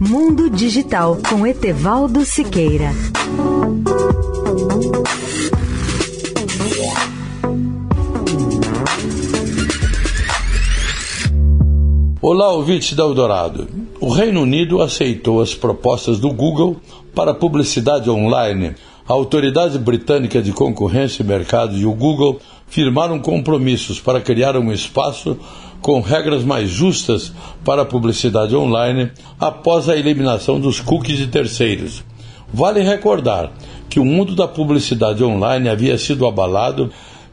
Mundo Digital com Etevaldo Siqueira. Olá, ouvintes da Eldorado. O Reino Unido aceitou as propostas do Google para publicidade online. A Autoridade Britânica de Concorrência e Mercado e o Google firmaram compromissos para criar um espaço com regras mais justas para a publicidade online após a eliminação dos cookies de terceiros. Vale recordar que o mundo da publicidade online havia sido abalado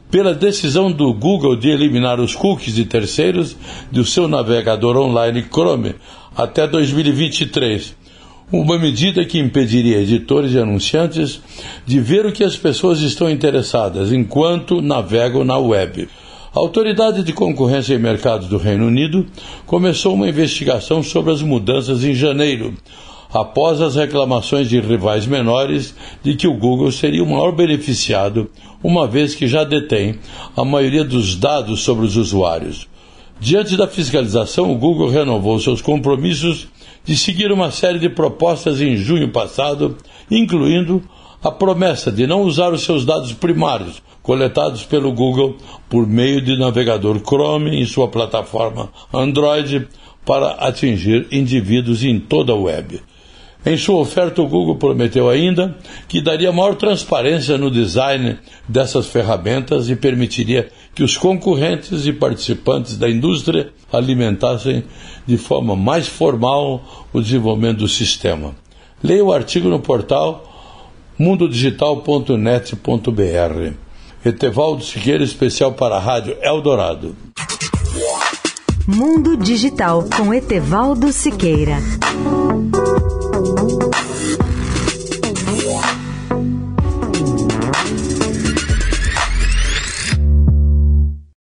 pela decisão do Google de eliminar os cookies de terceiros do seu navegador online Chrome até 2023. Uma medida que impediria editores e anunciantes de ver o que as pessoas estão interessadas enquanto navegam na web. A Autoridade de Concorrência e Mercados do Reino Unido começou uma investigação sobre as mudanças em janeiro, após as reclamações de rivais menores de que o Google seria o maior beneficiado, uma vez que já detém a maioria dos dados sobre os usuários. Diante da fiscalização, o Google renovou seus compromissos de seguir uma série de propostas em junho passado, incluindo a promessa de não usar os seus dados primários coletados pelo Google por meio de navegador Chrome em sua plataforma Android para atingir indivíduos em toda a web. Em sua oferta, o Google prometeu ainda que daria maior transparência no design dessas ferramentas e permitiria que os concorrentes e participantes da indústria alimentassem de forma mais formal o desenvolvimento do sistema. Leia o artigo no portal mundodigital.net.br. Etevaldo Siqueira, especial para a Rádio Eldorado. Mundo Digital com Etevaldo Siqueira.